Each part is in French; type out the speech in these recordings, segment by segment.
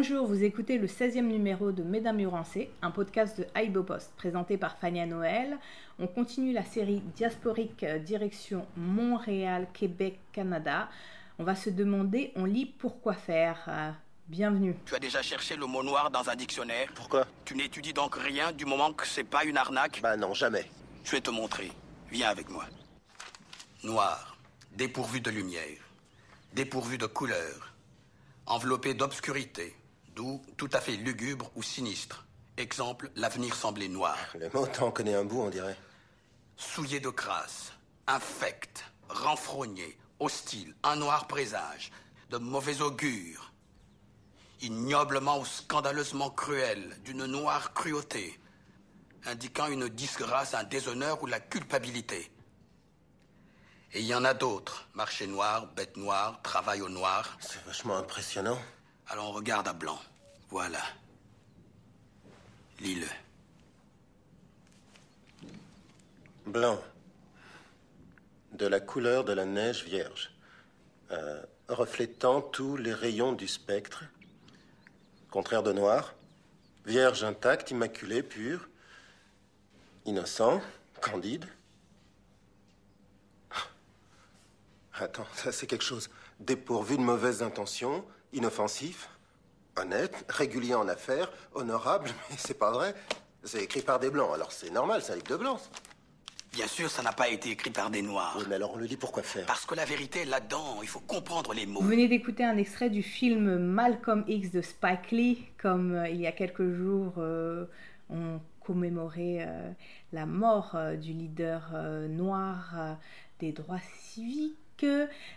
Bonjour, vous écoutez le 16e numéro de Mesdames Urancées, un podcast de Aibo Post présenté par Fania Noël. On continue la série diasporique euh, direction Montréal, Québec, Canada. On va se demander, on lit pourquoi faire. Euh, bienvenue. Tu as déjà cherché le mot noir dans un dictionnaire? Pourquoi? Tu n'étudies donc rien du moment que c'est pas une arnaque? Bah non, jamais. Je vais te montrer. Viens avec moi. Noir, dépourvu de lumière, dépourvu de couleur, enveloppé d'obscurité, d'où tout à fait lugubre ou sinistre. Exemple, l'avenir semblait noir. Le mot t'en connaît un bout, on dirait. Souillé de crasse, infect, renfrogné, hostile, un noir présage, de mauvais augure, ignoblement ou scandaleusement cruel, d'une noire cruauté, indiquant une disgrâce, un déshonneur ou la culpabilité. Et il y en a d'autres. Marché noir, bête noire, travail au noir. C'est vachement impressionnant. Alors regarde à blanc. Voilà. Lis-le. Blanc. De la couleur de la neige vierge. Euh, reflétant tous les rayons du spectre. Contraire de noir. Vierge intacte, immaculée, pure. Innocent, candide. Attends, ça c'est quelque chose. Dépourvu de mauvaises intentions, inoffensif, honnête, régulier en affaires, honorable, mais c'est pas vrai. C'est écrit par des blancs, alors c'est normal, c'est un livre de blancs. Bien sûr, ça n'a pas été écrit par des noirs. Oui, mais alors on le lit pourquoi faire? Parce que la vérité est là-dedans. Il faut comprendre les mots. Vous venez d'écouter un extrait du film Malcolm X de Spike Lee, comme euh, il y a quelques jours euh, on commémorait euh, la mort euh, du leader euh, noir euh, des droits civiques.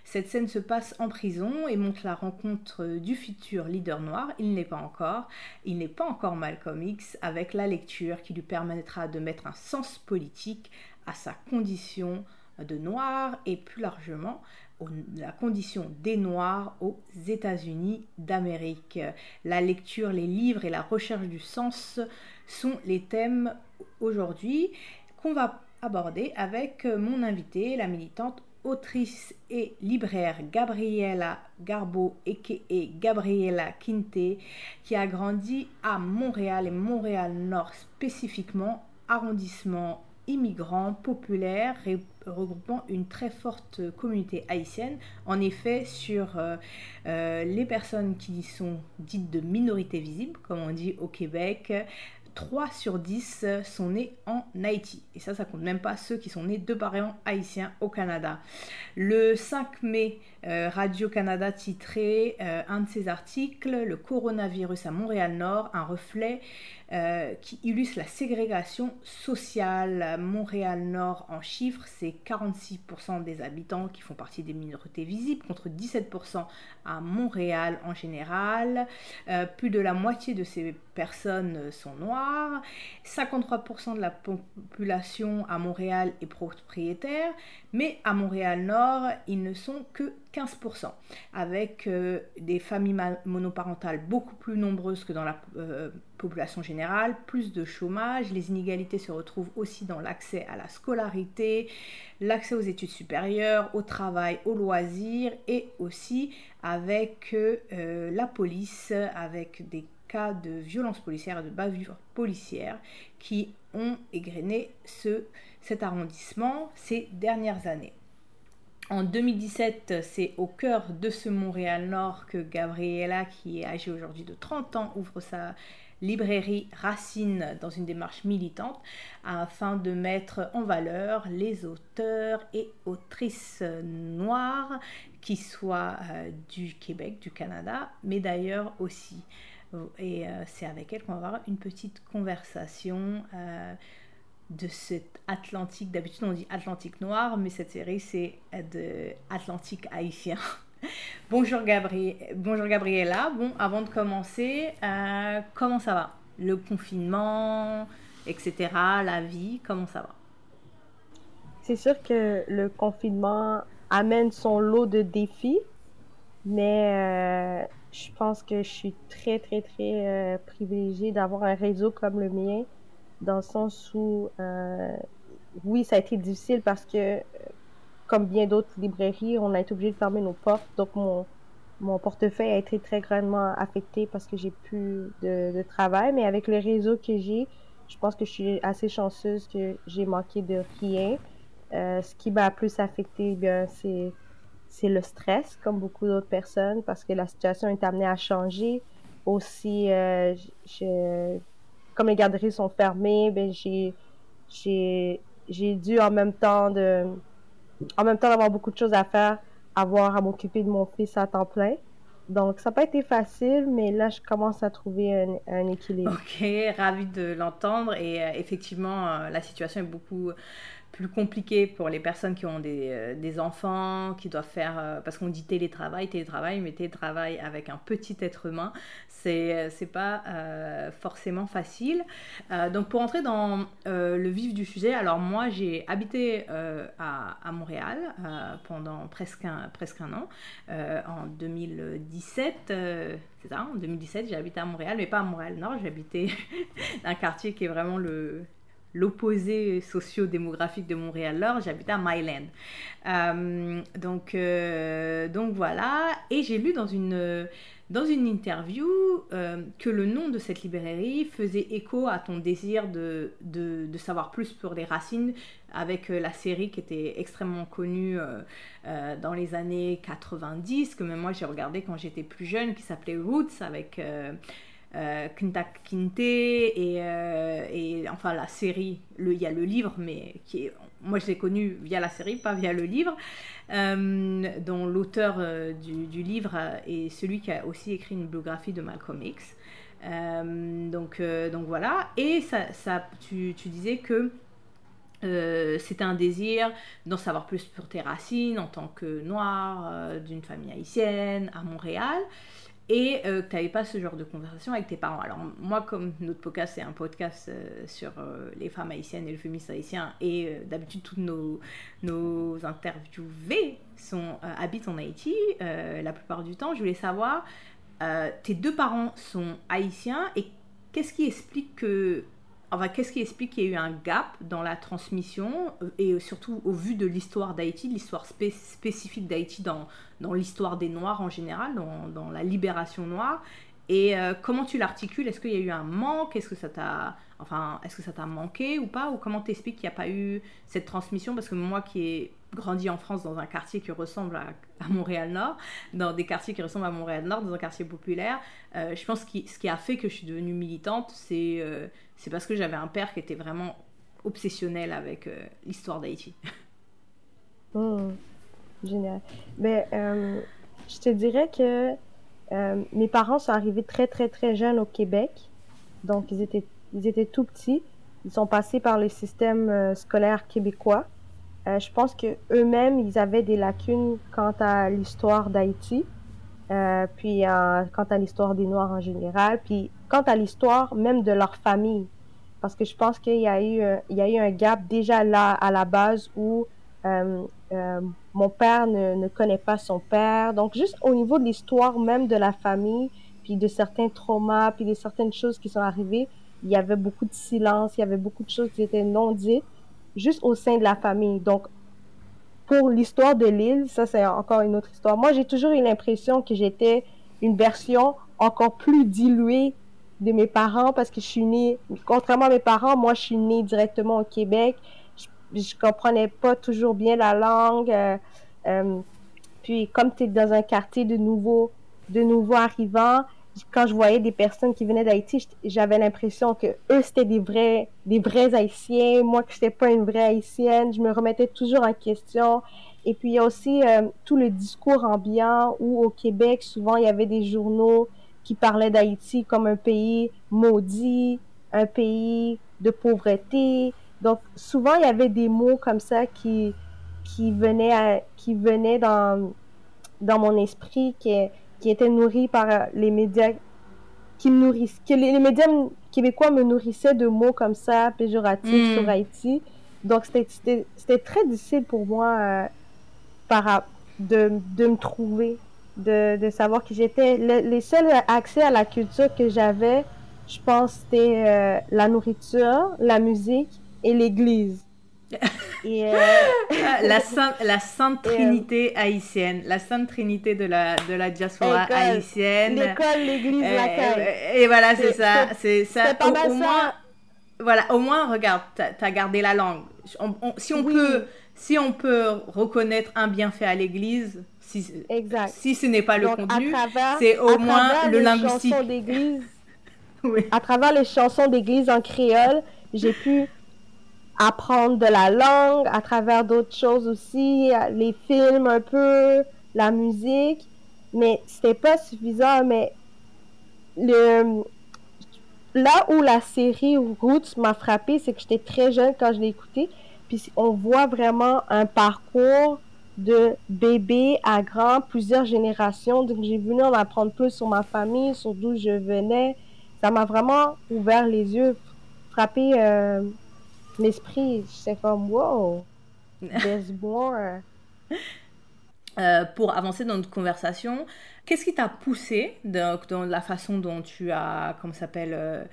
Cette scène se passe en prison et montre la rencontre du futur leader noir. Il n'est pas encore, il n'est pas encore Malcolm X avec la lecture qui lui permettra de mettre un sens politique à sa condition de noir et plus largement au- la condition des noirs aux États-Unis d'Amérique. La lecture, les livres et la recherche du sens sont les thèmes aujourd'hui qu'on va aborder avec mon invitée, la militante autrice et libraire Gabriela Garbo et Gabriela Quinte qui a grandi à Montréal et Montréal Nord spécifiquement arrondissement immigrant populaire regroupant une très forte communauté haïtienne. En effet, sur euh, euh, les personnes qui sont dites de minorité visible, comme on dit au Québec, 3 sur 10 sont nés en Haïti. Et ça, ça compte même pas ceux qui sont nés de parents haïtiens au Canada. Le 5 mai, euh, Radio-Canada titrait euh, un de ses articles, Le coronavirus à Montréal-Nord, un reflet euh, qui illustre la ségrégation sociale. Montréal-Nord, en chiffres, c'est 46% des habitants qui font partie des minorités visibles, contre 17% à Montréal en général. Euh, plus de la moitié de ces personnes sont noires. 53% de la population à Montréal est propriétaire, mais à Montréal-Nord, ils ne sont que 15%, avec euh, des familles monoparentales beaucoup plus nombreuses que dans la euh, population générale, plus de chômage, les inégalités se retrouvent aussi dans l'accès à la scolarité, l'accès aux études supérieures, au travail, aux loisirs et aussi avec euh, la police, avec des cas de violence policière et de bavure policière qui ont égrené ce, cet arrondissement ces dernières années. En 2017, c'est au cœur de ce Montréal-Nord que Gabriela, qui est âgée aujourd'hui de 30 ans, ouvre sa librairie Racine dans une démarche militante afin de mettre en valeur les auteurs et autrices noirs qui soient euh, du Québec, du Canada, mais d'ailleurs aussi. Et euh, c'est avec elle qu'on va avoir une petite conversation euh, de cet Atlantique. D'habitude, on dit Atlantique noir, mais cette série, c'est de Atlantique haïtien. Bonjour, Gabri... Bonjour Gabriella. Bon, avant de commencer, euh, comment ça va? Le confinement, etc., la vie, comment ça va? C'est sûr que le confinement amène son lot de défis, mais euh, je pense que je suis très, très, très euh, privilégiée d'avoir un réseau comme le mien, dans le sens où, euh, oui, ça a été difficile parce que, euh, comme bien d'autres librairies, on a été obligé de fermer nos portes. Donc, mon, mon portefeuille a été très grandement affecté parce que j'ai plus de, travail. Mais avec le réseau que j'ai, je pense que je suis assez chanceuse que j'ai manqué de rien. Euh, ce qui m'a plus affecté, eh bien, c'est c'est le stress, comme beaucoup d'autres personnes, parce que la situation est amenée à changer. Aussi, euh, comme les garderies sont fermées, ben j'ai j'ai dû en même temps de en même temps d'avoir beaucoup de choses à faire, avoir à m'occuper de mon fils à temps plein. Donc, ça n'a pas été facile, mais là, je commence à trouver un, équilibre. Ok, ravi de l'entendre. Et euh, effectivement, euh, la situation est beaucoup plus compliqué pour les personnes qui ont des, euh, des enfants, qui doivent faire, euh, parce qu'on dit télétravail, télétravail, mais télétravail avec un petit être humain, c'est, euh, pas forcément facile. donc pour entrer dans le vif du sujet, alors moi j'ai habité à, Montréal pendant presque un, presque un an, en 2017, c'est ça, en 2017 j'ai habité à Montréal, mais pas à Montréal-Nord, j'ai habité dans un quartier qui est vraiment le l'opposé socio-démographique de Montréal alors j'habitais à Myland. Euh, donc, euh, donc voilà, et j'ai lu dans une, dans une interview euh, que le nom de cette librairie faisait écho à ton désir de, de, de savoir plus sur les racines avec la série qui était extrêmement connue dans les années 90, que même moi j'ai regardé quand j'étais plus jeune, qui s'appelait Roots avec euh, Kinte et, euh, et, enfin la série, il y a le livre, mais qui est, moi je l'ai connu via la série, pas via le livre, euh, dont l'auteur euh, du, livre est celui qui a aussi écrit une biographie de Malcolm X. donc, donc voilà, et ça, ça tu, tu, disais que c'était un désir d'en savoir plus sur tes racines en tant que noir d'une famille haïtienne à Montréal et euh, que tu n'avais pas ce genre de conversation avec tes parents. Alors moi, comme notre podcast, c'est un podcast euh, sur euh, les femmes haïtiennes et le féminisme haïtien, et d'habitude, tous nos, nos interviewés sont, habitent en Haïti la plupart du temps. Je voulais savoir, tes deux parents sont haïtiens, et qu'est-ce qui explique que Enfin, qu'est-ce qui explique qu'il y a eu un gap dans la transmission et surtout au vu de l'histoire d'Haïti, l'histoire spécifique d'Haïti dans, dans l'histoire des Noirs en général, dans, dans la libération noire Et euh, comment tu l'articules? Est-ce qu'il y a eu un manque? Est-ce que ça t'a enfin, est-ce que ça t'a manqué ou pas? Ou comment t'expliques qu'il n'y a pas eu cette transmission? Parce que moi qui ai grandi en France dans un quartier qui ressemble à, Montréal-Nord, dans des quartiers qui ressemblent à Montréal-Nord, dans un quartier populaire, euh, je pense que ce qui a fait que je suis devenue militante, c'est euh, c'est parce que j'avais un père qui était vraiment obsessionnel avec euh, l'histoire d'Haïti. Oh, génial. Mais ben, je te dirais que mes parents sont arrivés très très très jeunes au Québec, donc ils étaient ils étaient tout petits. Ils sont passés par le système scolaire québécois. Euh, je pense que eux-mêmes, ils avaient des lacunes quant à l'histoire d'Haïti, euh, puis euh, quant à l'histoire des Noirs en général, puis quant à l'histoire même de leur famille. Parce que je pense qu'il y, a eu, il y a eu un gap déjà là à la base où mon père ne, ne connaît pas son père. Donc juste au niveau de l'histoire même de la famille, puis de certains traumas, puis de certaines choses qui sont arrivées, il y avait beaucoup de silence, il y avait beaucoup de choses qui étaient non dites juste au sein de la famille. Donc, pour l'histoire de l'île, ça c'est encore une autre histoire. Moi, j'ai toujours eu l'impression que j'étais une version encore plus diluée de mes parents parce que je suis née, contrairement à mes parents, moi je suis née directement au Québec. Je, comprenais pas toujours bien la langue. Euh, euh, puis comme tu es dans un quartier de nouveaux, de nouveaux arrivants, quand je voyais des personnes qui venaient d'Haïti, j'avais l'impression que eux c'était des vrais, des vrais Haïtiens, moi que j'étais pas une vraie Haïtienne. Je me remettais toujours en question. Et puis il y a aussi euh, tout le discours ambiant où au Québec souvent il y avait des journaux qui parlaient d'Haïti comme un pays maudit, un pays de pauvreté. Donc souvent il y avait des mots comme ça qui qui venaient qui venaient dans dans mon esprit qui qui était nourri par euh, les médias qui me nourrissent, que les, médias québécois me nourrissaient de mots comme ça, péjoratifs sur hmm. Haïti. Donc, c'était très difficile pour moi euh, par, de, de me trouver, de, de savoir qui j'étais. les seuls accès à la culture que j'avais, je pense, c'était euh, la nourriture, la musique et l'église. Et, euh, la, sainte, la Sainte Trinité haïtienne, la Sainte Trinité de la, de la diaspora haïtienne. L'école, l'église, la caille. Et voilà, c'est ça. C'est ça. Au, au moins, voilà, au moins, regarde, tu as, gardé la langue. si, on peut, si on peut reconnaître un bienfait à l'église, si, si ce n'est pas le contenu, c'est au moins le linguistique. oui. À travers les chansons d'église en créole, j'ai pu apprendre de la langue à travers d'autres choses aussi, les films un peu, la musique, mais c'était pas suffisant. Mais le là où la série Roots m'a frappé, c'est que j'étais très jeune quand je l'ai écouté, puis on voit vraiment un parcours de bébé à grand, plusieurs générations. Donc j'ai voulu en apprendre plus sur ma famille, sur d'où je venais. Ça m'a vraiment ouvert les yeux, frappé euh, l'esprit. J'étais comme, wow, there's more. Euh, pour avancer dans notre conversation, qu'est-ce qui t'a poussé dans, dans, la façon dont tu as, comment s'appelle, euh,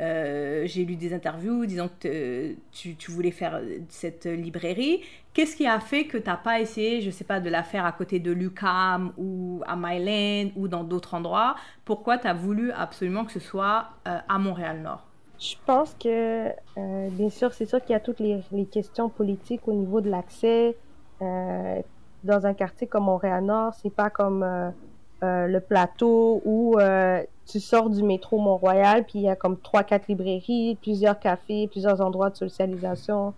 euh, j'ai lu des interviews disant que tu, tu, voulais faire cette librairie. Qu'est-ce qui a fait que tu n'as pas essayé, je ne sais pas, de la faire à côté de l'UCAM ou à Myland ou dans d'autres endroits? Pourquoi tu as voulu absolument que ce soit à Montréal-Nord? Je pense que, euh, bien sûr, c'est sûr qu'il y a toutes les, les, questions politiques au niveau de l'accès. Euh, dans un quartier comme Montréal-Nord, c'est pas comme euh, euh le plateau où euh, tu sors du métro Mont-Royal, puis il y a comme trois, quatre librairies, plusieurs cafés, plusieurs endroits de socialisation,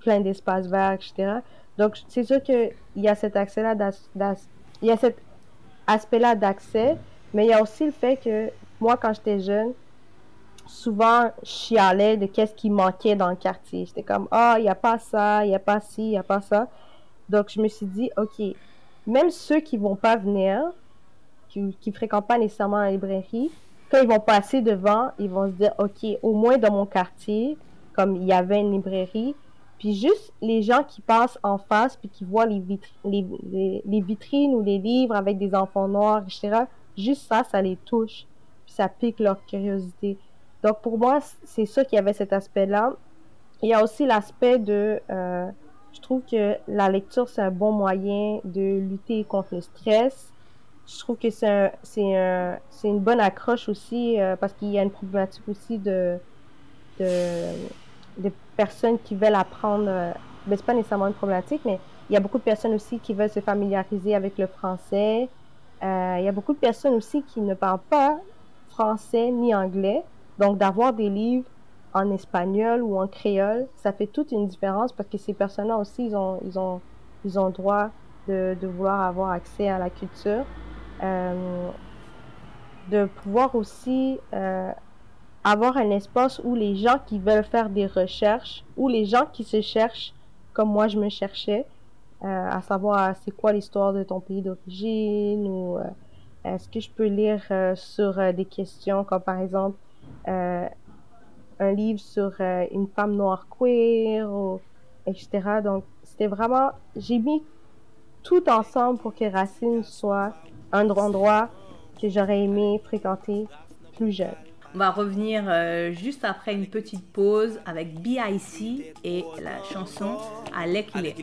plein d'espaces verts, etc. Donc, c'est sûr qu'il y a cet accès-là, il y a cet aspect-là d'accès, mais il y a aussi le fait que moi, quand j'étais jeune, souvent chialais de qu'est-ce qui manquait dans le quartier. J'étais comme, ah, oh, il n'y a pas ça, il n'y a pas ci, il n'y a pas ça. Donc, je me suis dit, OK, même ceux qui vont pas venir, qui ne fréquentent pas nécessairement la librairie, quand ils vont passer devant, ils vont se dire, OK, au moins dans mon quartier, comme il y avait une librairie, puis juste les gens qui passent en face, puis qui voient les, les, les vitrines ou les livres avec des enfants noirs, etc., juste ça, ça les touche, puis ça pique leur curiosité. Donc pour moi, c'est ça qu'il y avait cet aspect-là. Il y a aussi l'aspect de, euh, je trouve que la lecture c'est un bon moyen de lutter contre le stress. Je trouve que c'est un, c'est un, une bonne accroche aussi euh, parce qu'il y a une problématique aussi de, de, de personnes qui veulent apprendre. Euh, ben, c'est pas nécessairement une problématique, mais il y a beaucoup de personnes aussi qui veulent se familiariser avec le français. Euh, il y a beaucoup de personnes aussi qui ne parlent pas français ni anglais. Donc, d'avoir des livres en espagnol ou en créole, ça fait toute une différence parce que ces personnes-là aussi, ils ont, ils ont, ils ont droit de, de vouloir avoir accès à la culture. Euh, de pouvoir aussi euh, avoir un espace où les gens qui veulent faire des recherches, ou les gens qui se cherchent, comme moi je me cherchais, euh, à savoir c'est quoi l'histoire de ton pays d'origine, ou euh, est-ce que je peux lire euh, sur des questions comme par exemple euh, un livre sur euh, une femme noire queer, ou, etc. Donc, c'était vraiment, j'ai mis tout ensemble pour que Racine soit un endroit que j'aurais aimé fréquenter plus jeune. On va revenir euh, juste après une petite pause avec BIC et la chanson Alek il est. Est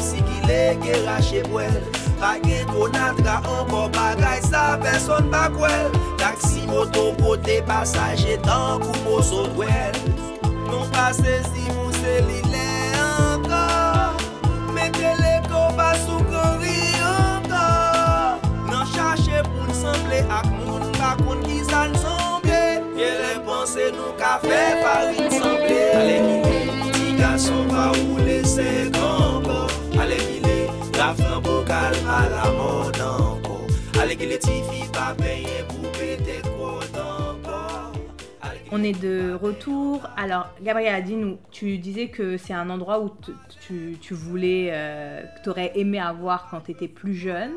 si ki le ge rache pwel Pa gen konat ka anko bagay sa person pa kwel Taksi moto pote pasaje tan kou mo so dwel Non pa se si mou On est de retour. Alors, Gabriel a dit, nous, tu disais que c'est un endroit où tu, tu, voulais, euh, que tu aurais aimé avoir quand tu étais plus jeune.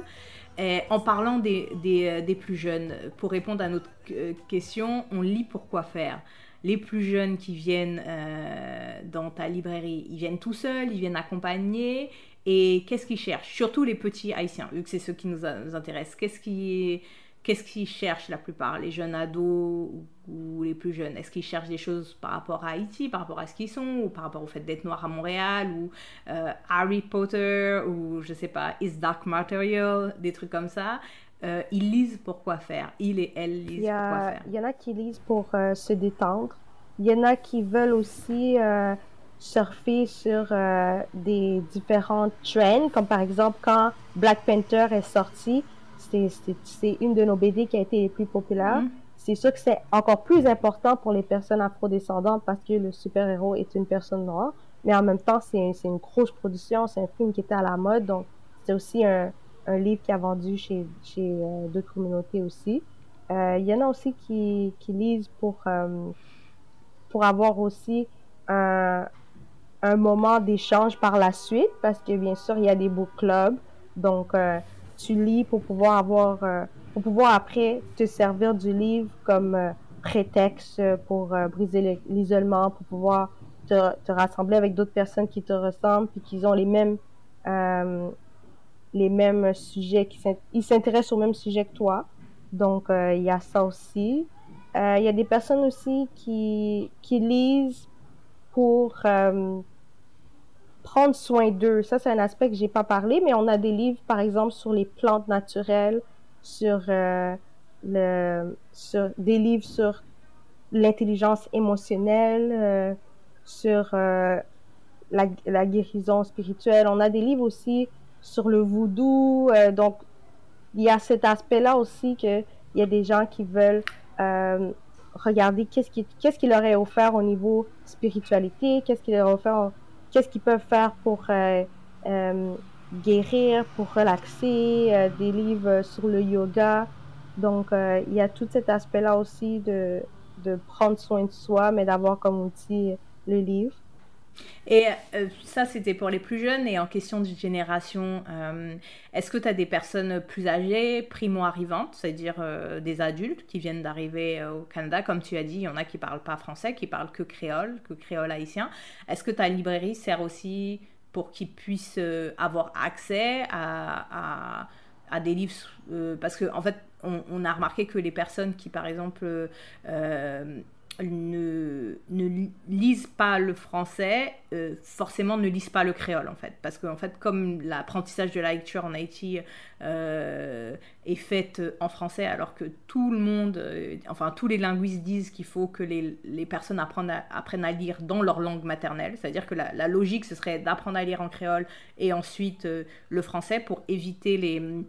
Et en parlant des, euh, des, plus jeunes, pour répondre à notre euh, question, on lit pour quoi faire. les plus jeunes qui viennent dans ta librairie, ils viennent tout seuls, ils viennent accompagnés. Et qu'est-ce qu'ils cherchent? Surtout les petits haïtiens, vu que c'est ceux qui nous, nous intéressent. Qu'est-ce qui qu'est-ce qu'ils cherchent la plupart, les jeunes ados ou, les plus jeunes? Est-ce qu'ils cherchent des choses par rapport à Haïti, par rapport à ce qu'ils sont, ou par rapport au fait d'être noir à Montréal, ou euh, Harry Potter, ou je sais pas, Is Dark Material, des trucs comme ça? Euh, Ils lisent pour quoi faire. Ils et elles lisent pour quoi faire. Il y en a qui lisent pour euh, se détendre. Il y en a qui veulent aussi surfer sur des différents trends, comme par exemple quand Black Panther est sorti c'est une de nos BD qui a été les plus populaires. Mm-hmm. C'est sûr que c'est encore plus important pour les personnes afrodescendantes parce que le super-héros est une personne noire. Mais en même temps, c'est une grosse production, c'est un film qui était à la mode. Donc, c'est aussi un, un, livre qui a vendu chez, chez euh, d'autres communautés aussi. Euh, il y en a aussi qui, qui lisent pour, euh, pour avoir aussi un, un moment d'échange par la suite parce que bien sûr, il y a des book clubs. Donc, tu lis pour pouvoir avoir, euh, pour pouvoir après te servir du livre comme euh, prétexte pour euh, briser l'isolement, pour pouvoir te, te, rassembler avec d'autres personnes qui te ressemblent puis qui ont les mêmes, les mêmes sujets, qui ils s'intéressent au même sujet que toi. Donc, il y a ça aussi. Il y a des personnes aussi qui, qui lisent pour prendre soin d'eux. Ça, c'est un aspect que j'ai pas parlé, mais on a des livres, par exemple, sur les plantes naturelles, sur, euh, le, sur des livres sur l'intelligence émotionnelle, euh, sur euh, la, la, guérison spirituelle. On a des livres aussi sur le voodoo. donc, il y a cet aspect-là aussi que il y a des gens qui veulent regarder qu'est-ce qui, qu'est-ce qui leur est offert au niveau spiritualité, qu'est-ce qui leur est offert qu'est-ce qu'ils peuvent faire pour euh, euh, guérir, pour relaxer, euh, des livres sur le yoga. Donc, il y a tout cet aspect-là aussi de, de prendre soin de soi, mais d'avoir comme outil le livre. Et ça, c'était pour les plus jeunes. Et en question de génération, est-ce que tu as des personnes plus âgées, primo-arrivantes, c'est-à-dire des adultes qui viennent d'arriver au Canada? Comme tu as dit, il y en a qui parlent pas français, qui parlent que créole, que créole haïtien. Est-ce que ta librairie sert aussi pour qu'ils puissent avoir accès à, à, des livres Parce qu'en en fait, on, a remarqué que les personnes qui, par exemple, ne, ne lisent pas le français, euh, forcément ne lisent pas le créole en fait. Parce qu'en fait, comme l'apprentissage de la lecture en Haïti euh, est fait en français, alors que tout le monde, euh, enfin tous les linguistes disent qu'il faut que les, les personnes apprennent à, apprennent à, lire dans leur langue maternelle, c'est-à-dire que la, logique ce serait d'apprendre à lire en créole et ensuite le français pour éviter les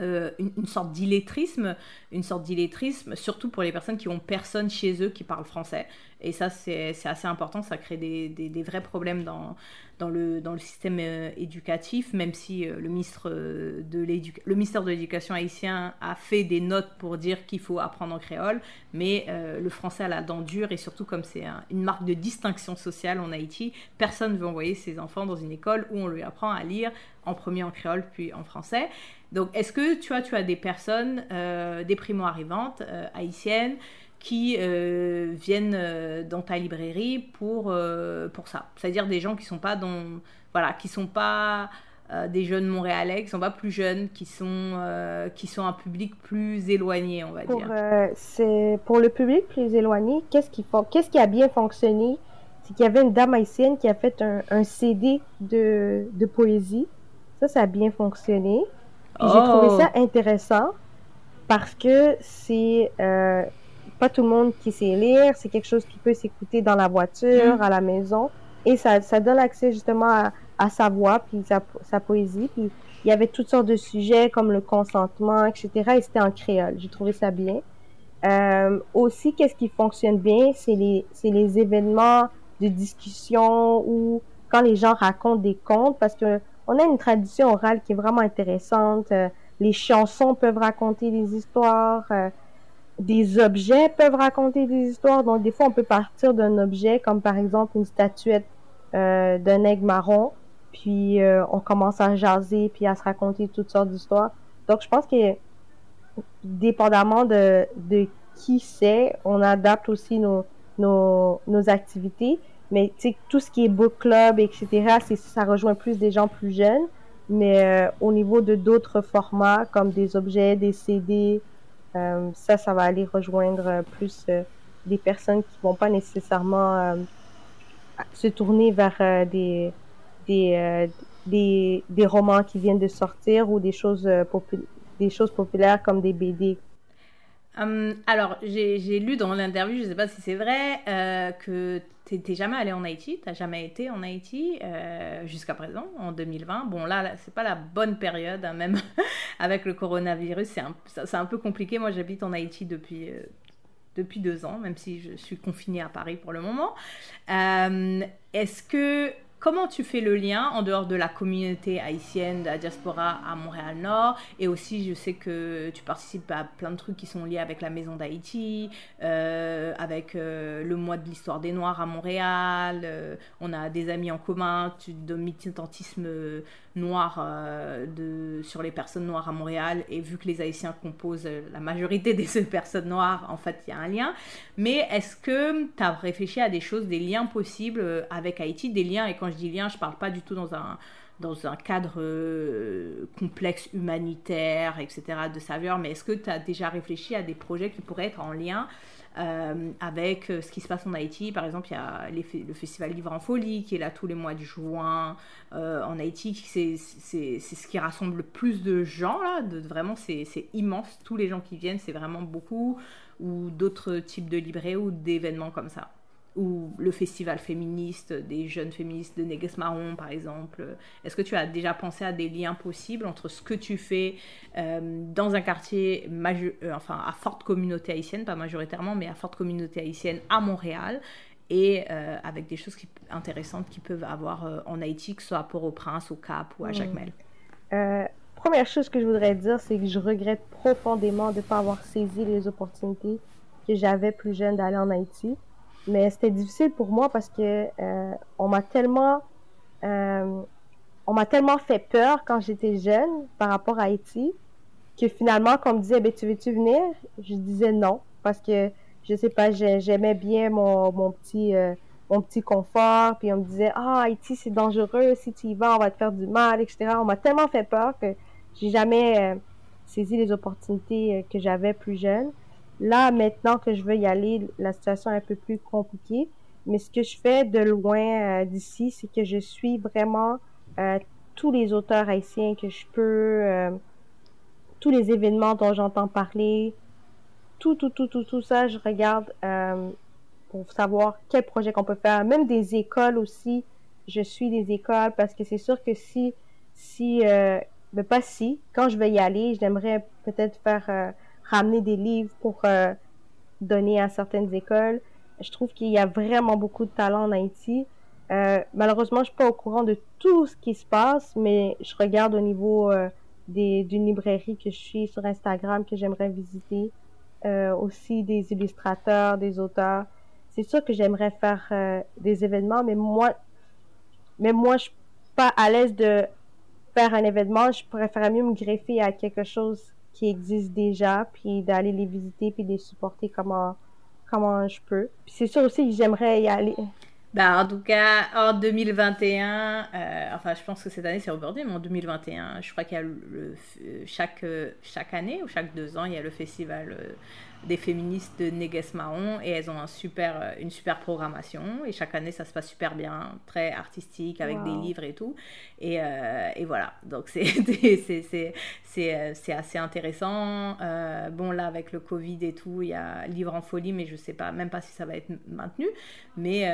euh, une, sorte d'illettrisme, une sorte d'illettrisme, surtout pour les personnes qui ont personne chez eux qui parle français. Et ça, c'est assez important, ça crée des, vrais problèmes dans, le, système euh, éducatif, même si euh, de le ministère de l'Éducation haïtien a fait des notes pour dire qu'il faut apprendre en créole, mais le français a la dent dure, et surtout comme c'est une marque de distinction sociale en Haïti, personne ne veut envoyer ses enfants dans une école où on lui apprend à lire en premier en créole, puis en français. Donc, est-ce que tu tu as des personnes, euh, des primo-arrivantes euh, haïtiennes, qui euh, viennent dans ta librairie pour, pour ça C'est-à-dire des gens qui sont pas dans, voilà, qui sont pas des jeunes montréalais, qui sont pas plus jeunes, qui sont, qui sont un public plus éloigné, on va pour, dire. c'est pour le public plus éloigné, qu'est-ce qui, qu'est-ce qui a bien fonctionné? C'est qu'il y avait une dame haïtienne qui a fait un, un CD de, de poésie. Ça, ça a bien fonctionné j'ai trouvé ça oh. intéressant parce que c'est euh, pas tout le monde qui sait lire, c'est quelque chose qui peut s'écouter dans la voiture, mm. à la maison, et ça, ça donne accès justement à, à sa voix, puis sa, sa, poésie, puis il y avait toutes sortes de sujets comme le consentement, etc., et c'était en créole. J'ai trouvé ça bien. Euh, aussi, qu'est-ce qui fonctionne bien, c'est les, c'est les événements de discussion ou quand les gens racontent des contes, parce que on a une tradition orale qui est vraiment intéressante. Euh, les chansons peuvent raconter des histoires. Euh, des objets peuvent raconter des histoires. Donc, des fois, on peut partir d'un objet, comme par exemple une statuette euh, d'un aigle marron, puis on commence à jaser, puis à se raconter toutes sortes d'histoires. Donc, je pense que, dépendamment de, de qui c'est, on adapte aussi nos, nos, nos activités. Mais tu sais, tout ce qui est book club, etc., ça rejoint plus des gens plus jeunes. Mais euh, au niveau de d'autres formats, comme des objets, des CD, euh, ça, ça va aller rejoindre plus euh, des personnes qui vont pas nécessairement se tourner vers des, des, des, des, romans qui viennent de sortir ou des choses, des choses populaires comme des BD, Hum, alors, j'ai lu dans l'interview, je ne sais pas si c'est vrai, euh, que tu n'es jamais allé en Haïti, tu n'as jamais été en Haïti euh, jusqu'à présent, en 2020. Bon, là, c'est pas la bonne période, hein, même avec le coronavirus, c'est un, un, peu compliqué. Moi, j'habite en Haïti depuis, euh, depuis deux ans, même si je suis confinée à Paris pour le moment. Hum, est-ce que Comment tu fais le lien en dehors de la communauté haïtienne, de la diaspora à Montréal-Nord Et aussi, je sais que tu participes à plein de trucs qui sont liés avec la Maison d'Haïti, euh, avec euh, le mois de l'histoire des Noirs à Montréal. Euh, on a des amis en commun de militantisme noir de, sur les personnes noires à Montréal. Et vu que les Haïtiens composent la majorité des personnes noires, en fait, il y a un lien. Mais est-ce que tu as réfléchi à des choses, des liens possibles avec Haïti, des liens, et quand je dis lien, je parle pas du tout dans un, dans un cadre euh, complexe humanitaire, etc., de saveur, mais est-ce que tu as déjà réfléchi à des projets qui pourraient être en lien euh, avec euh, ce qui se passe en Haïti Par exemple, il y a le Festival Livre en Folie qui est là tous les mois de juin en Haïti. C'est ce qui rassemble le plus de gens, là. De, vraiment, c'est immense. Tous les gens qui viennent, c'est vraiment beaucoup. Ou d'autres types de librairies ou d'événements comme ça ou le festival féministe des jeunes féministes de Négus Marron, par exemple. Est-ce que tu as déjà pensé à des liens possibles entre ce que tu fais euh, dans un quartier euh, enfin, à forte communauté haïtienne, pas majoritairement, mais à forte communauté haïtienne à Montréal, et euh, avec des choses intéressantes qui peuvent avoir en Haïti, que ce soit à Port-au-Prince, au Cap ou à hmm. Jacmel? Première chose que je voudrais dire, c'est que je regrette profondément de ne pas avoir saisi les opportunités que j'avais plus jeune d'aller en Haïti. Mais c'était difficile pour moi parce que euh, on m'a tellement euh, on m'a tellement fait peur quand j'étais jeune par rapport à Haïti que finalement quand on me disait ben tu veux-tu venir? Je disais non parce que je sais pas j'aimais bien mon, petit euh, mon petit confort. Puis on me disait ah Haïti c'est dangereux. Si tu y vas on va te faire du mal etc on m'a tellement fait peur que j'ai jamais saisi les opportunités que j'avais plus jeune Là, maintenant que je veux y aller, la situation est un peu plus compliquée. Mais ce que je fais de loin euh, d'ici, c'est que je suis vraiment euh, tous les auteurs haïtiens que je peux, euh, tous les événements dont j'entends parler, tout, tout, tout, tout, tout ça, je regarde pour savoir quel projet qu'on peut faire. Même des écoles aussi, je suis des écoles parce que c'est sûr que si, si, mais pas si, quand je vais y aller, j'aimerais peut-être faire ramener des livres pour euh, donner à certaines écoles. Je trouve qu'il y a vraiment beaucoup de talent en Haïti. Euh, malheureusement, je suis pas au courant de tout ce qui se passe, mais je regarde au niveau euh, d'une librairie que je suis sur Instagram que j'aimerais visiter. Aussi des illustrateurs, des auteurs. C'est sûr que j'aimerais faire des événements, mais moi, mais moi, je suis pas à l'aise de faire un événement. Je préférerais mieux me greffer à quelque chose qui existent déjà, puis d'aller les visiter, puis de les supporter comment, comment je peux. Puis c'est sûr aussi que j'aimerais y aller. Ben, en tout cas, en 2021, euh, enfin, je pense que cette année c'est rebordé, mais en 2021, je crois qu'il y a le, chaque, chaque année ou chaque deux ans, il y a le festival euh, des féministes de Néguès Marron et elles ont un super, euh, une super programmation et chaque année ça se passe super bien, très artistique avec des livres et tout. Et, euh, et voilà, donc c'est euh, assez intéressant. bon là avec le Covid et tout, il y a Livre en folie mais je sais pas, même pas si ça va être maintenu. Mais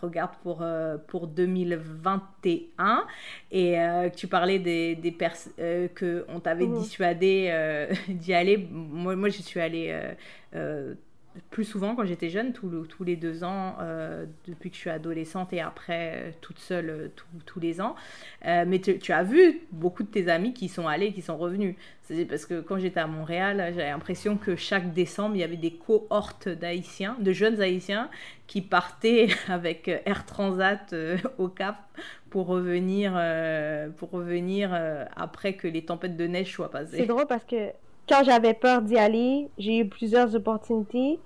regarde pour, pour 2021 et tu parlais des, des personnes qu'on t'avait mmh. dissuadé d'y aller. Moi, moi je suis allée euh, euh, plus souvent quand j'étais jeune, tous les deux ans, euh, depuis que je suis adolescente et après toute seule tous les ans. mais tu, as vu beaucoup de tes amis qui sont allés, qui sont revenus. C'est parce que quand j'étais à Montréal, j'avais l'impression que chaque décembre, il y avait des cohortes d'Haïtiens, de jeunes Haïtiens, qui partaient avec Air Transat au Cap pour revenir, pour revenir après que les tempêtes de neige soient passées. C'est drôle parce que quand j'avais peur d'y aller, j'ai eu plusieurs opportunités.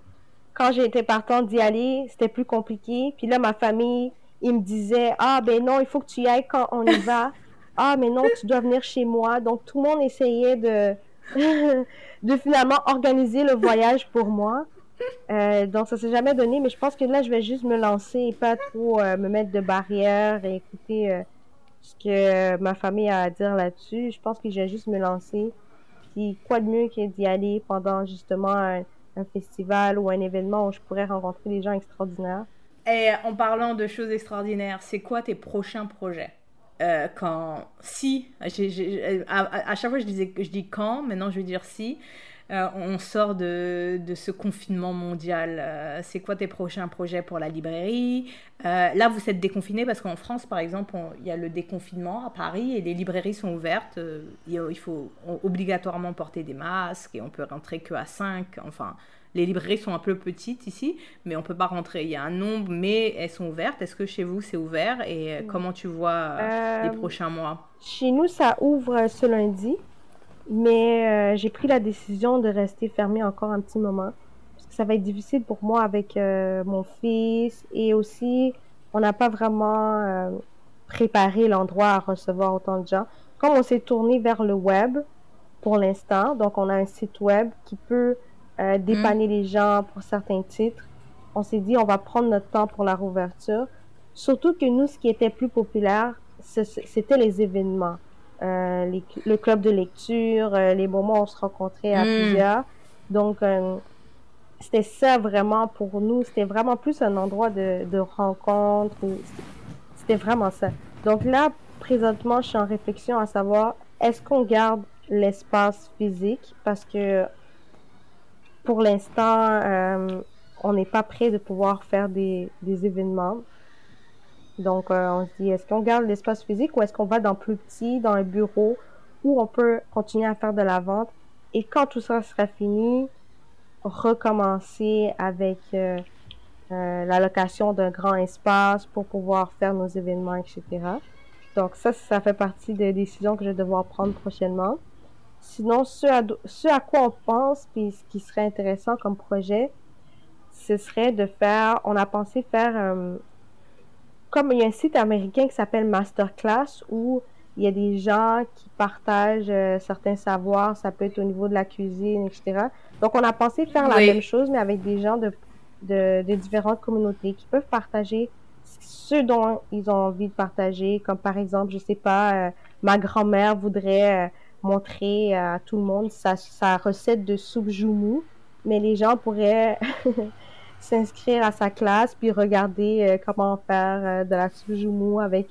quand été partante d'y aller, c'était plus compliqué. Puis là, ma famille, ils me disaient, ah ben non, il faut que tu y ailles quand on y va. ah mais non, tu dois venir chez moi. Donc tout le monde essayait de, de finalement organiser le voyage pour moi. Euh, donc ça s'est jamais donné, mais je pense que là, je vais juste me lancer et pas trop euh, me mettre de barrières et écouter euh, ce que ma famille a à dire là-dessus. Je pense que je vais juste me lancer. Quoi de mieux que d'y aller pendant justement un, festival ou un événement où je pourrais rencontrer des gens extraordinaires? Et en parlant de choses extraordinaires, c'est quoi tes prochains projets? Quand si à, chaque fois je disais je dis quand maintenant je vais dire si euh, on sort de, ce confinement mondial. Euh, c'est quoi tes prochains projets pour la librairie? Euh, Là, vous êtes déconfiné parce qu'en France, par exemple, il y a le déconfinement à Paris et les librairies sont ouvertes. il faut obligatoirement porter des masques et on peut rentrer que à 5. Enfin, les librairies sont un peu petites ici, mais on peut pas rentrer. Il y a un nombre, mais elles sont ouvertes. Est-ce que chez vous, c'est ouvert? Et comment tu vois les prochains mois? Chez nous, ça ouvre ce lundi. Mais euh, j'ai pris la décision de rester fermée encore un petit moment. Parce que ça va être difficile pour moi avec euh, mon fils. Et aussi, on n'a pas vraiment euh, préparé l'endroit à recevoir autant de gens. Comme on s'est tourné vers le web pour l'instant, donc on a un site web qui peut dépanner les gens pour certains titres. On s'est dit, on va prendre notre temps pour la rouverture. Surtout que nous, ce qui était plus populaire, c'était les événements. Euh, le club de lecture, euh, les moments où on se rencontrait à hmm. plusieurs. Donc, euh, c'était ça vraiment pour nous. C'était vraiment plus un endroit de, de rencontre. C'était vraiment ça. Donc là, présentement, je suis en réflexion à savoir, est-ce qu'on garde l'espace physique? Parce que pour l'instant, on n'est pas prêt de pouvoir faire des, des événements. Donc, euh, on se dit, est-ce qu'on garde l'espace physique ou est-ce qu'on va dans plus petit, dans un bureau où on peut continuer à faire de la vente? Et quand tout ça sera fini, recommencer avec euh, euh, la location d'un grand espace pour pouvoir faire nos événements, etc. Donc ça, ça fait partie des décisions que je vais devoir prendre prochainement. Sinon, ce à, ce à quoi on pense, puis ce qui serait intéressant comme projet, ce serait de faire, on a pensé faire comme il y a un site américain qui s'appelle Masterclass où il y a des gens qui partagent euh, certains savoirs, ça peut être au niveau de la cuisine, etc. Donc on a pensé faire la même chose, mais avec des gens de, de, différentes communautés qui peuvent partager ce dont ils ont envie de partager, comme par exemple, je sais pas, euh, ma grand-mère voudrait euh, montrer à tout le monde sa, sa recette de soupe joumou, mais les gens pourraient s'inscrire à sa classe, puis regarder euh, comment faire euh, de la soujoumou avec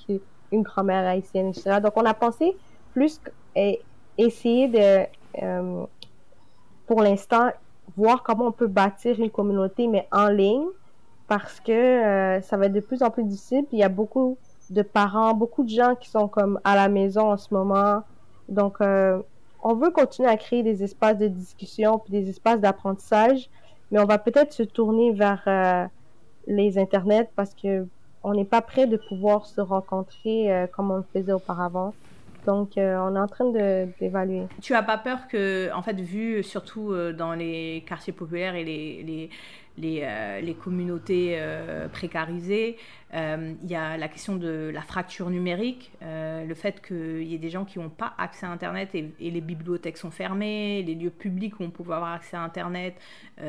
une grand-mère haïtienne, etc. Donc, on a pensé plus essayer de, euh, pour l'instant, voir comment on peut bâtir une communauté, mais en ligne, parce que ça va être de plus en plus difficile. Il y a beaucoup de parents, beaucoup de gens qui sont comme à la maison en ce moment. Donc, on veut continuer à créer des espaces de discussion, puis des espaces d'apprentissage, mais on va peut-être se tourner vers euh, les internets parce que on n'est pas prêt de pouvoir se rencontrer euh, comme on le faisait auparavant. Donc, euh, on est en train d'évaluer. Tu as pas peur que, en fait, vu surtout dans les quartiers populaires et les, les, les, les communautés précarisées, il y a la question de la fracture numérique, le fait qu'il y ait des gens qui n'ont pas accès à Internet et, et, les bibliothèques sont fermées, les lieux publics où on peut avoir accès à Internet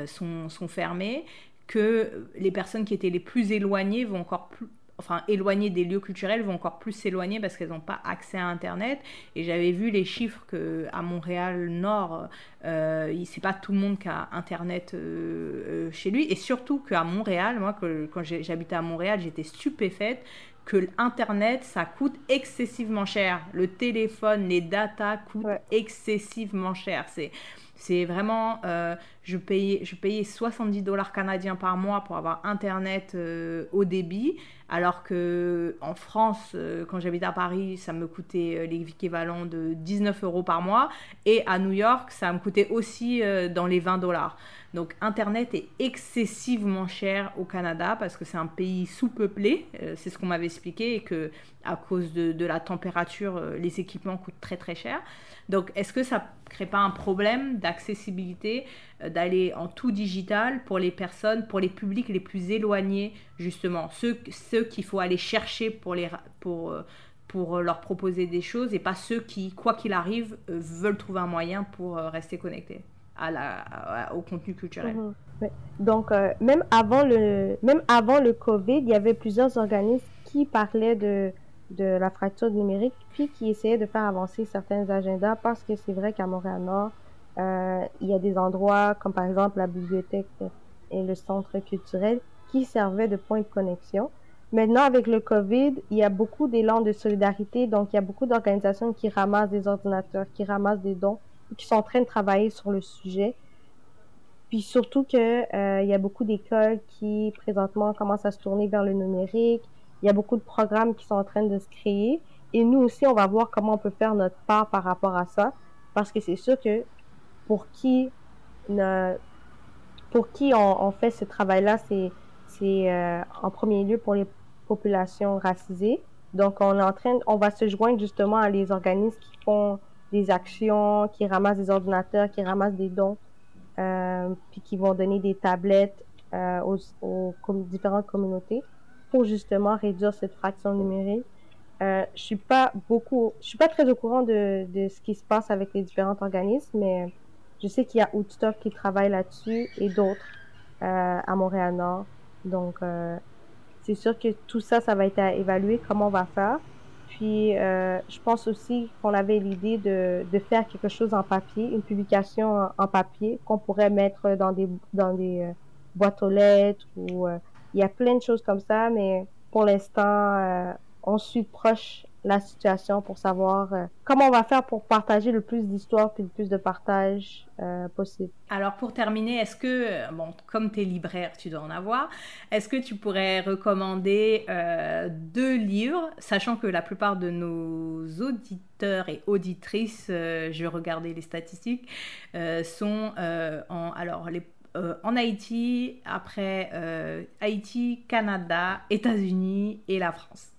sont, sont fermés, que les personnes qui étaient les plus éloignées vont encore plus enfin éloignées des lieux culturels vont encore plus s'éloigner parce qu'elles n'ont pas accès à Internet. Et j'avais vu les chiffres que à Montréal Nord, euh, c'est pas tout le monde qui a Internet euh, euh, chez lui. Et surtout qu'à Montréal, moi que, quand j'habitais à Montréal, j'étais stupéfaite que l'Internet, ça coûte excessivement cher. Le téléphone, les datas coûtent excessivement cher. C'est c'est vraiment, euh, je, payais, je payais 70 dollars canadiens par mois pour avoir Internet euh, au débit. Alors que en France, euh, quand j'habitais à Paris, ça me coûtait l'équivalent de 19 euros par mois. Et à New York, ça me coûtait aussi dans les 20 dollars. Donc Internet est excessivement cher au Canada parce que c'est un pays sous-peuplé. c'est ce qu'on m'avait expliqué et que à cause de, de la température, les équipements coûtent très très cher. Donc, est-ce que ça crée pas un problème d'accessibilité euh, d'aller en tout digital pour les personnes, pour les publics les plus éloignés, justement, ceux, ceux qu'il faut aller chercher pour, les, pour, euh, pour leur proposer des choses et pas ceux qui, quoi qu'il arrive, euh, veulent trouver un moyen pour rester connectés à la, au contenu culturel. Mhm. Donc, même, avant le, même avant le COVID, il y avait plusieurs organismes qui parlaient de de la fracture numérique, puis qui essayait de faire avancer certains agendas parce que c'est vrai qu'à Montréal-Nord, euh, il y a des endroits comme par exemple la bibliothèque et le centre culturel qui servaient de point de connexion. Maintenant, avec le COVID, il y a beaucoup d'élan de solidarité, donc il y a beaucoup d'organisations qui ramassent des ordinateurs, qui ramassent des dons, qui sont en train de travailler sur le sujet. Puis surtout que euh, il y a beaucoup d'écoles qui présentement commencent à se tourner vers le numérique, il y a beaucoup de programmes qui sont en train de se créer. Et nous aussi, on va voir comment on peut faire notre part par rapport à ça. Parce que c'est sûr que pour qui, pour qui on, fait ce travail-là, c'est euh, en premier lieu pour les populations racisées. Donc, on est en train, on va se joindre justement à les organismes qui font des actions, qui ramassent des ordinateurs, qui ramassent des dons, euh, puis qui vont donner des tablettes euh, aux différentes communautés justement réduire cette fraction numérique. Euh, je suis pas beaucoup, je suis pas très au courant de, de ce qui se passe avec les différents organismes, mais je sais qu'il y a Woodstock qui travaille là-dessus et d'autres euh, à Montréal-Nord. Donc, euh, c'est sûr que tout ça, ça va être à évaluer comment on va faire. Puis, euh, je pense aussi qu'on avait l'idée de, de faire quelque chose en papier, une publication en, papier qu'on pourrait mettre dans des, dans des boîtes aux lettres ou il y a plein de choses comme ça, mais pour l'instant, euh, on suit proche la situation pour savoir euh, comment on va faire pour partager le plus d'histoires et le plus de partage euh, possible. Alors pour terminer, est-ce que, bon, comme tu es libraire, tu dois en avoir, est-ce que tu pourrais recommander deux livres, sachant que la plupart de nos auditeurs et auditrices, je regardais les statistiques, sont en, alors les euh, en Haïti, après euh, Haïti, Canada, États-Unis et la France.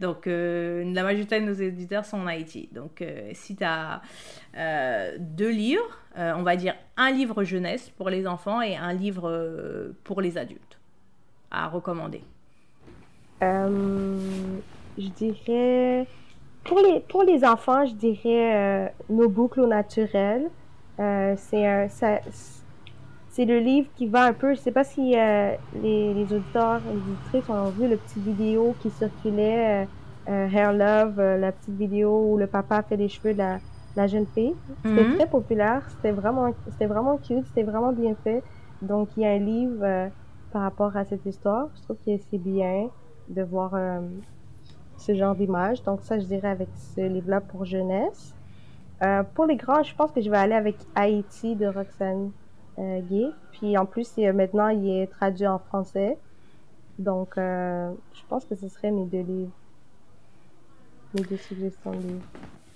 Donc, euh, la majorité de nos éditeurs sont en Haïti. Donc, si tu as deux livres, on va dire un livre jeunesse pour les enfants et un livre pour les adultes à recommander. je dirais, pour les, pour les enfants, je dirais Nos boucles au naturel. c'est un, c'est le livre qui va un peu. Je sais pas si euh, les, les, auditeurs et les auditrices ont vu le petit vidéo qui circulait, euh, euh, Hair Love, la petite vidéo où le papa fait les cheveux de la, jeune fille. C'était mhm. très populaire, c'était vraiment, c'était vraiment cute, c'était vraiment bien fait. Donc il y a un livre par rapport à cette histoire. Je trouve que c'est bien de voir ce genre d'image. Donc ça, je dirais avec ce livre-là pour jeunesse. pour les grands, je pense que je vais aller avec Haïti de Roxane euh, gay. Puis en plus, maintenant, il est traduit en français. Donc, euh, je pense que ce serait mes deux livres. Mes deux suggestions de livres.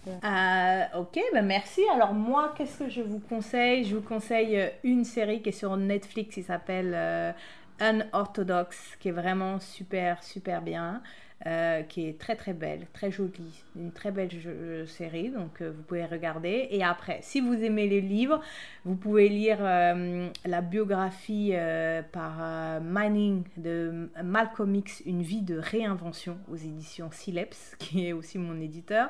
Euh, ok, ben merci. Alors moi, qu'est-ce que je vous conseille? Je vous conseille une série qui est sur Netflix, qui s'appelle Unorthodox, qui est vraiment super, super bien. Euh, qui est très très belle, très jolie, une très belle série, donc euh, vous pouvez regarder. Et après, si vous aimez les livres, vous pouvez lire euh, la biographie par Manning de Malcolm X, Une vie de réinvention aux éditions Sileps, qui est aussi mon éditeur,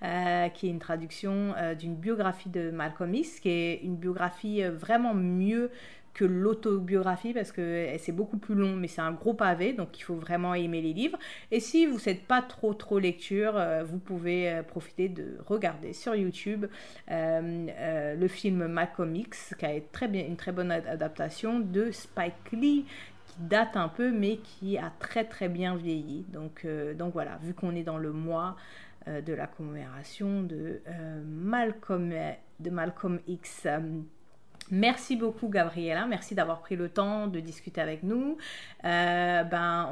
qui est une traduction d'une biographie de Malcolm X, qui est une biographie vraiment mieux que l'autobiographie parce que c'est beaucoup plus long, mais c'est un gros pavé, donc il faut vraiment aimer les livres. Et si vous n'êtes pas trop trop lecture, euh, vous pouvez euh, profiter de regarder sur YouTube euh, le film Malcolm X, qui a très bien, une très bonne adaptation de Spike Lee qui date un peu mais qui a très très bien vieilli. Donc, donc voilà, vu qu'on est dans le mois de la commémoration de Malcolm, de Malcolm X. Merci beaucoup Gabriela, merci d'avoir pris le temps de discuter avec nous. Euh, ben,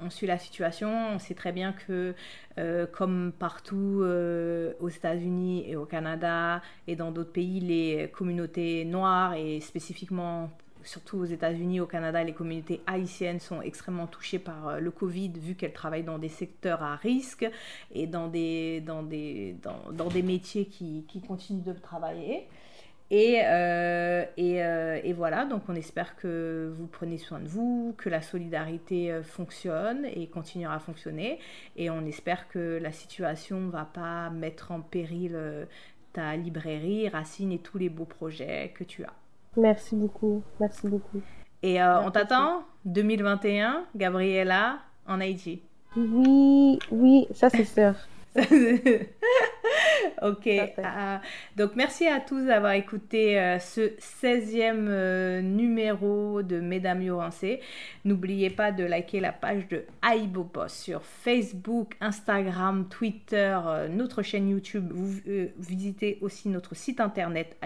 on, suit la situation, on sait très bien que euh, comme partout euh, aux États-Unis et au Canada et dans d'autres pays, les communautés noires et spécifiquement surtout aux États-Unis, au Canada, les communautés haïtiennes sont extrêmement touchées par le Covid, vu qu'elles travaillent dans des secteurs à risque et dans des, dans des, dans, des métiers qui, qui, continuent de travailler. Et, euh, euh, et, voilà, donc on espère que vous prenez soin de vous, que la solidarité euh, fonctionne et continuera à fonctionner. Et on espère que la situation ne va pas mettre en péril ta librairie, Racine et tous les beaux projets que tu as. Merci beaucoup, merci beaucoup. Et on t'attend 2021, Gabriella, en Haïti. Oui, oui, ça c'est sûr. ok. Euh, donc, merci à tous d'avoir écouté euh, ce 16e euh, numéro de Mesdames Yorancées. N'oubliez pas de liker la page de Aibopos sur Facebook, Instagram, Twitter, notre chaîne YouTube. Vous visitez aussi notre site internet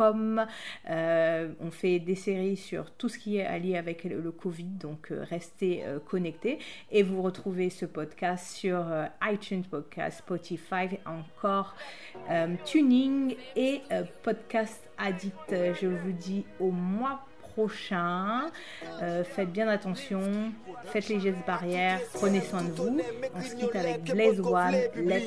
euh, on fait des séries sur tout ce qui est allié avec le, Covid, donc euh, restez euh, connectés. Et vous retrouvez ce podcast sur iTunes Podcast, Spotify, encore Tuning et Podcast Addict. Je vous dis au mois prochain. Faites bien attention, faites les gestes barrières, prenez soin de vous. On se avec Blaise One, Let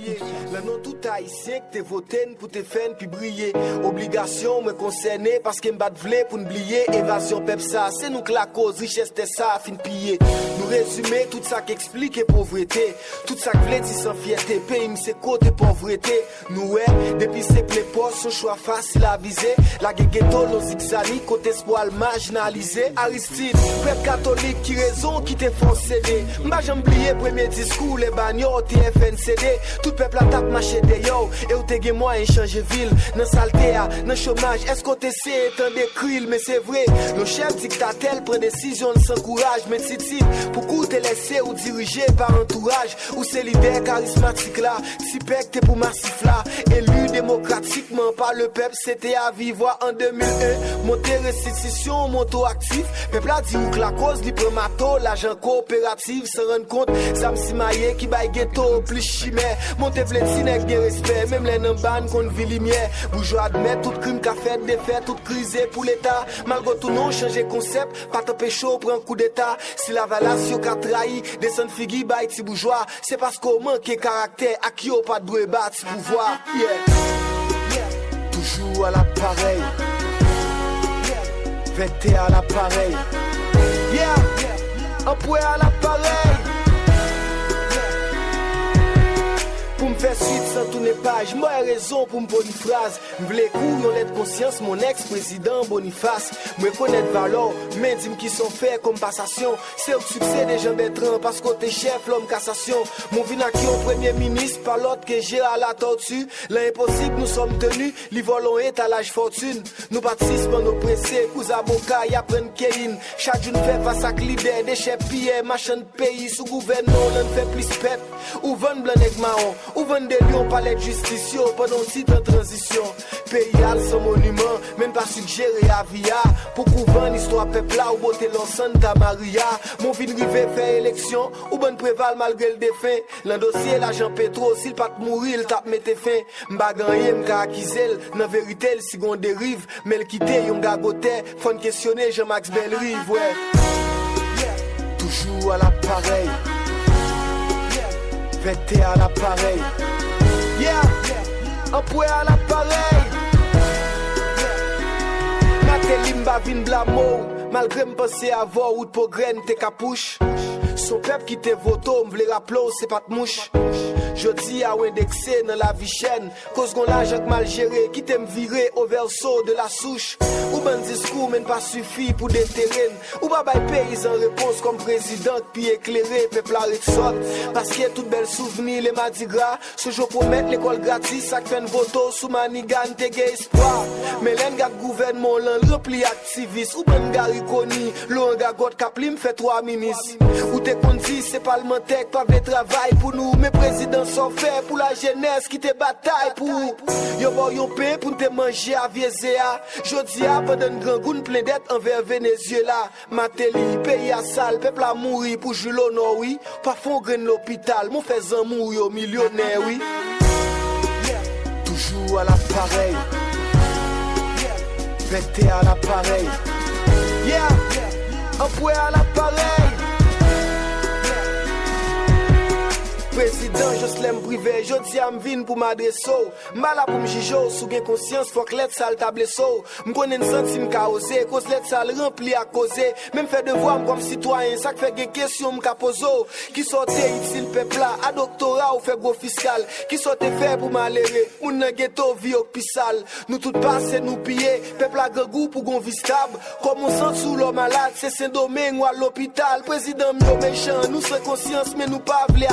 Le nom tout haïtien que t'es voté pour te faire puis briller. Obligation me concerner parce que m'bat vle pour n'oublier. Évasion ça, c'est nous que la cause, richesse t'es ça, fin piller. Nous résumer tout ça qui explique pauvreté. Tout ça qui vle dit sans fierté, pays c'est côté pauvreté. Nous ouais, depuis c'est les postes, son choix facile à viser. La ghetto, nos zigzani, côté espoir, marginalisé. Aristide, peuple catholique qui raison qui te font céder. M'a j'oublié premier discours, les bagnoles, TFNCD. Tout peuple a tape marché de yo. Et où t'es moi changer ville. Dans saleté, dans chômage. Est-ce qu'on t'essaie étant des krill, mais c'est vrai. Le chef dictatel prend décision sans courage. Mais titi, pourquoi t'es laissé ou dirigé par entourage? Ou c'est l'idée charismatique là? Si pec t'es pour massif là. Élu démocratiquement par le peuple, c'était à vivre en 2001. Monter restitution moto actif. Peuple a dit ou que la cause li mato, l'agent coopératif se rend compte. Sam Simaye qui baille ghetto, plus chimère. Monte vletine avec des respect, même les namban qu'on vit lumière. Bourgeois admet tout crime qu'a fait, défait, tout crisé pour l'État. Malgré tout non, changer concept, pas te pécho, prend coup d'État. Si la valation qu'a trahi, descend figi, baille ti bourgeois. C'est parce qu'on manque caractère, à qui on pas de battre pouvoir. Yeah. Toujours à l'appareil. Vete à l'appareil. Yeah, un point à l'appareil. Pour faire suite sans tourner page, moi j'ai raison pour me bonne phrase. M'vle kou yon let conscience, mon ex-président Boniface. Me connaître valeur, mais dis qui sont faits comme passation. C'est le succès des gens Bertrand, parce que t'es chef, l'homme cassation. Mon vina qui au premier ministre, par l'autre que j'ai à la sommes tenus, les volons est à l'âge fortune. Nous participons nos pressés, coups avocats, y apprennent Kéline. Chaque jour fait face à l'idée, des chefs pillés, machin de pays, sous gouvernement, l'on fait plus pep. Ou vent blanc avec marron? Ou vendre des lions, palais de justice, pendant titre en transition. Pays al son monument, même pas suggéré à via. Pour couvrir l'histoire peuple là, ou beauté l'enceinte ta Maria? Mon vin rivé fait élection, ou bonne préval malgré le défunt. L'un dossier, l'agent pétro, s'il pas mourir, il tape mette fin. M'baganye, m'ka akizel, nan vérité, le second dérive. Mais le quitter, yon gagoté, faut questionner Jean-Max Bellerive, ouais. Toujours à l'appareil. Vete à l'appareil. Yeah, un point à l'appareil. Maté limba vin blamo, malgré m'penser avoir ou de progrès te capouche. Son peuple qui te voto, m'vle rapplo, c'est pas de mouche. Je dis à indexé dans la vie chaîne, cause qu'on l'argent mal géré, qui t'aime virer au verso de la souche. Ou ban diskou men pa sufi pou de teren Ou ba bay peyizan repons kom prezident Pi eklere pepla retsot Paske tout bel souveni le madigra Se jo promet l'ekol gratis Sak fen voto sou manigan te ge espoir. Men len gak gouvenmon lan repli aktivis Ou ban gari koni Lo an gagot kaplim fe 3 minis Ou te kondi se palmentek pa ve travay pou nou Me prezident son fe pou la jenes ki te batay pou Yo bo yon pe pou te manje avyeze a Jodi a padan gran goun plendet anver Venezuela. Mateli, peyi a sal, pepla mouri pou julo noui Pa fon gren l'opital, mou fezan mou yo milyonè oui. Toujou a la parey Pete a la parey Yeah, anpwe a la parey Prezident Joslem Privé, jodi am vin pou m'adreso Mala pou m'jijo, sou gen konsyans fok let sal tableso M konen senti m ka ose, koz let sal rempli a koze Men m fe devwa m kom sitwayen, sak fe gen kesyon m ka pozo Ki sote itil pepla, a doktora ou fe gro fiskal Ki sote fe pou malere, moun nan geto vi ok pisal Nou tout pase nou piye, pepla gregou pou gon vistab Kom m sent sou lo malade, sen domen ou al lopital Prezident m yo mechan, nou se konsyans men nou pa vle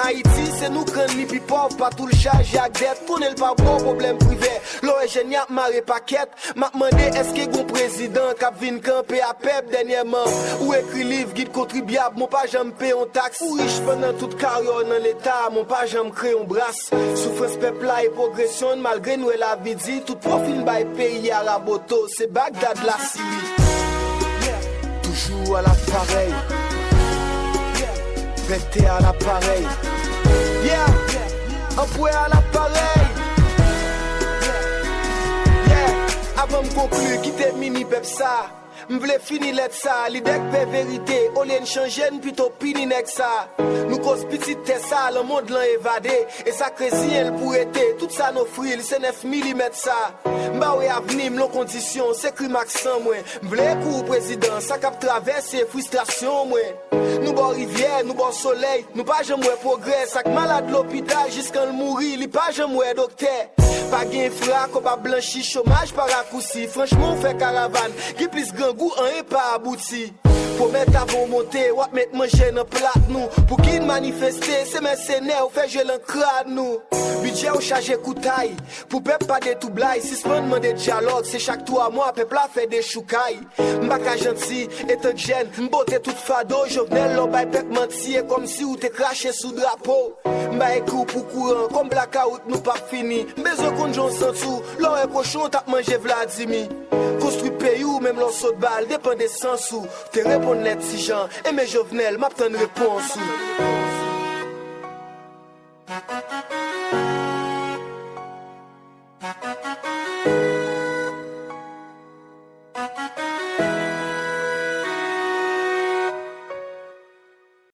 Haiti se nou kren li pi pov pa tou l chaj ak det Kounel pa bon problem prive Lo e jen yap mare paket Map mande eske goun prezident Kap vin kampe apep denye man Ou ekri liv gid kontribyab Mon pa jem pe yon taks Ou rich penan tout karyon nan l'Etat Mon pa jem kre yon bras Soufres pepla e progresyon Malgre nou e la vidi. Tout profil bay peyi a la boto Se Bagdad la Siri yeah. Toujou al aparey Pete a l'appareil. Yeah, anpwe a l'appareil. Yeah, avan m konklu, kite mini pep sa M vle fini let sa, li dek pe verite O li en chanjen pito pini nek sa. Nou kos piti te sa, Le mod lan evade E sa kresi el pou ete, tout sa nou fril Se nef milimet sa. Mba we avnim, lon kondisyon, se kri maksan mwen. M vle kou prezident, sa kap travesse frustrasyon mwen. Nou bo rivye, nou bo soley Nou pa jem we progres, ak malade l'opital Jiskan l mouri, li pa jem we dokte pa gen fra, ko pa blanchi, chomaj pa rakousi Franchman ou fe karavan, ki plis gangou an e pa abouti. Pou met avon monte, wap met manje nan plat nou Pou ki manifeste, se men sene ou fe jel an krad nou Bidje ou chaje koutay, pou pep pa de tou blay Sisman man de diyalog, se chak tou a mwa pep la fe de choukay Mbaka janti, etan jen, mbote tout fado Jovenel lo bay pep manti, e kom si ou te krashe sou drapo Mba ekou pou kouran, kom blaka out nou pa fini Mbezo konjon jonsan tou, lò e koshon tap manje vladimi Konstru peyou, mem lor sot bal, depan de sansou Tere bon let si jan, e me jovenel map ten reponsou.